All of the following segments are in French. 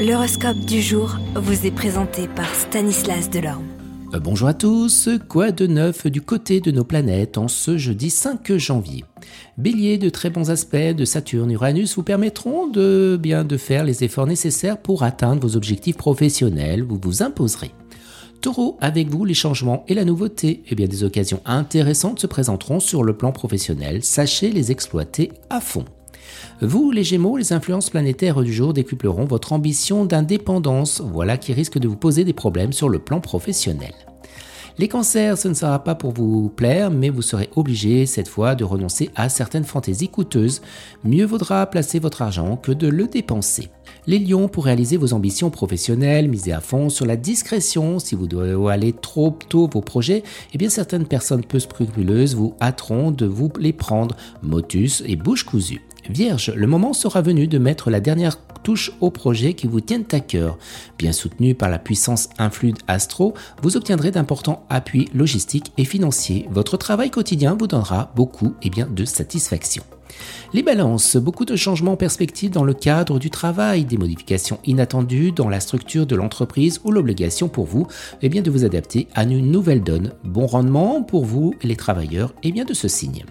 L'horoscope du jour vous est présenté par Stanislas Delorme. Euh, bonjour à tous, quoi de neuf du côté de nos planètes en ce jeudi 5 janvier? Bélier, de très bons aspects de Saturne Uranus vous permettront de bien de faire les efforts nécessaires pour atteindre vos objectifs professionnels, vous vous imposerez. Taureau, avec vous, les changements et la nouveauté, eh bien des occasions intéressantes se présenteront sur le plan professionnel, sachez les exploiter à fond. Vous, les Gémeaux, les influences planétaires du jour décupleront votre ambition d'indépendance, voilà qui risque de vous poser des problèmes sur le plan professionnel. Les cancers, ce ne sera pas pour vous plaire, mais vous serez obligé cette fois de renoncer à certaines fantaisies coûteuses. Mieux vaudra placer votre argent que de le dépenser. Les lions, pour réaliser vos ambitions professionnelles, misez à fond sur la discrétion. Si vous devez aller trop tôt vos projets, eh bien certaines personnes peu scrupuleuses vous hâteront de vous les prendre, motus et bouche cousue. Vierge, le moment sera venu de mettre la dernière touche au projet qui vous tiennent à cœur. Bien soutenu par la puissance influe Astro, vous obtiendrez d'importants appuis logistiques et financiers. Votre travail quotidien vous donnera beaucoup et bien de satisfaction. Les balances, beaucoup de changements en perspective dans le cadre du travail, des modifications inattendues dans la structure de l'entreprise ou l'obligation pour vous et bien, de vous adapter à une nouvelle donne. Bon rendement pour vous, les travailleurs, et bien de ce signe.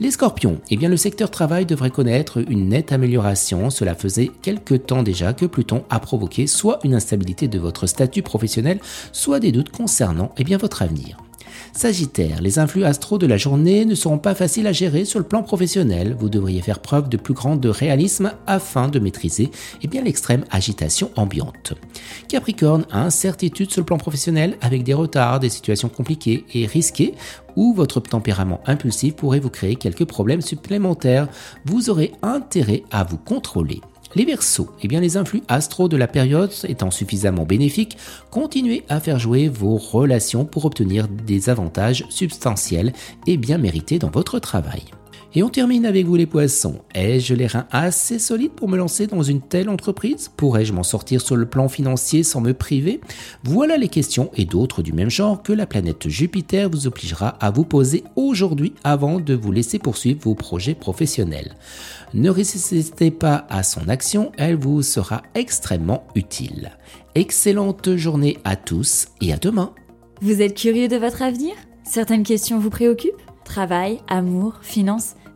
Les scorpions, eh bien le secteur travail devrait connaître une nette amélioration. Cela faisait quelque temps déjà que Pluton a provoqué soit une instabilité de votre statut professionnel, soit des doutes concernant eh bien, votre avenir. Sagittaire, les influx astro de la journée ne seront pas faciles à gérer sur le plan professionnel. Vous devriez faire preuve de plus grand réalisme afin de maîtriser eh l'extrême agitation ambiante. Capricorne, incertitude sur le plan professionnel avec des retards, des situations compliquées et risquées où votre tempérament impulsif pourrait vous créer quelques problèmes supplémentaires. Vous aurez intérêt à vous contrôler. Les Verseaux, eh bien les influx astro de la période étant suffisamment bénéfiques, continuez à faire jouer vos relations pour obtenir des avantages substantiels et bien mérités dans votre travail. Et on termine avec vous les poissons. Ai-je les reins assez solides pour me lancer dans une telle entreprise? Pourrais-je m'en sortir sur le plan financier sans me priver? Voilà les questions et d'autres du même genre que la planète Jupiter vous obligera à vous poser aujourd'hui avant de vous laisser poursuivre vos projets professionnels. Ne résistez pas à son action, elle vous sera extrêmement utile. Excellente journée à tous et à demain. Vous êtes curieux de votre avenir? Certaines questions vous préoccupent? Travail, amour, finances